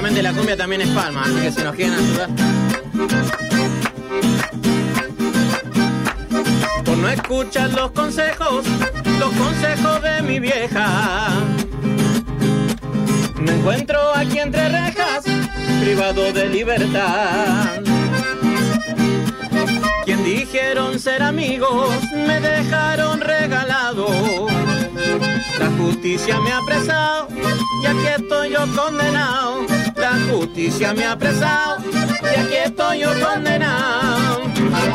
Colombia también es palma, así que si nos quieren ayudar. Por no escuchar los consejos, los consejos de mi vieja. Me encuentro aquí entre rejas, privado de libertad. Quien dijeron ser amigos, me dejaron regalado. Justicia me ha apresado y aquí estoy yo condenado. La justicia me ha apresado y aquí estoy yo condenado.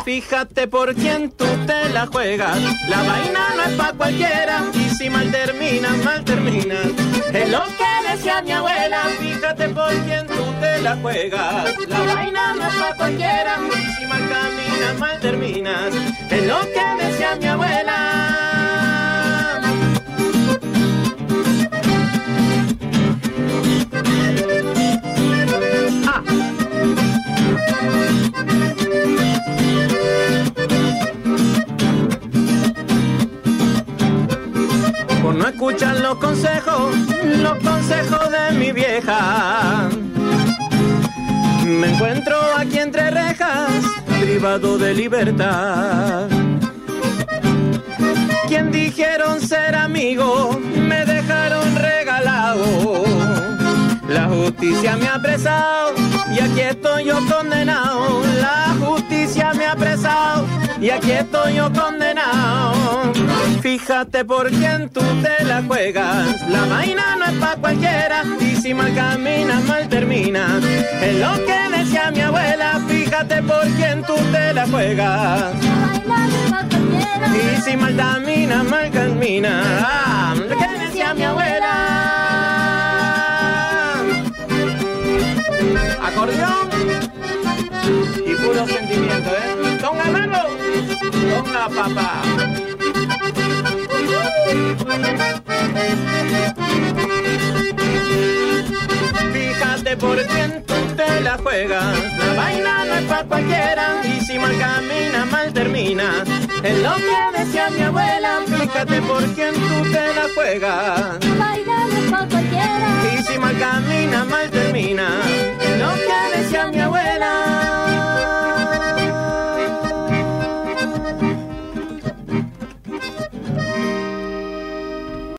Fíjate por quién tú te la juegas. La vaina no es pa' cualquiera y si mal terminas, mal terminas. Es lo que decía mi abuela. Fíjate por quién tú te la juegas. La vaina no es pa' cualquiera y si mal caminas, mal terminas. Es lo que Escuchar los consejos, los consejos de mi vieja. Me encuentro aquí entre rejas, privado de libertad. Quien dijeron ser amigo, me dejaron regalado. La justicia me ha apresado y aquí estoy yo condenado. La justicia me ha apresado y aquí estoy yo condenado. Fíjate por quién tú te la juegas. La vaina no es pa' cualquiera y si mal caminas, mal terminas. Es lo que decía mi abuela. Fíjate por quién tú te la juegas. Y si mal caminas, mal caminas. Ah, que decía mi abuela. acordeón y puro sentimiento, ¿eh? ¡Tonga mano! ¡Tonga papá! Fíjate por quién tú te la juegas. La vaina no es para cualquiera. Y si mal camina, mal termina. Es lo que decía mi abuela. Fíjate por quién tú te la juegas.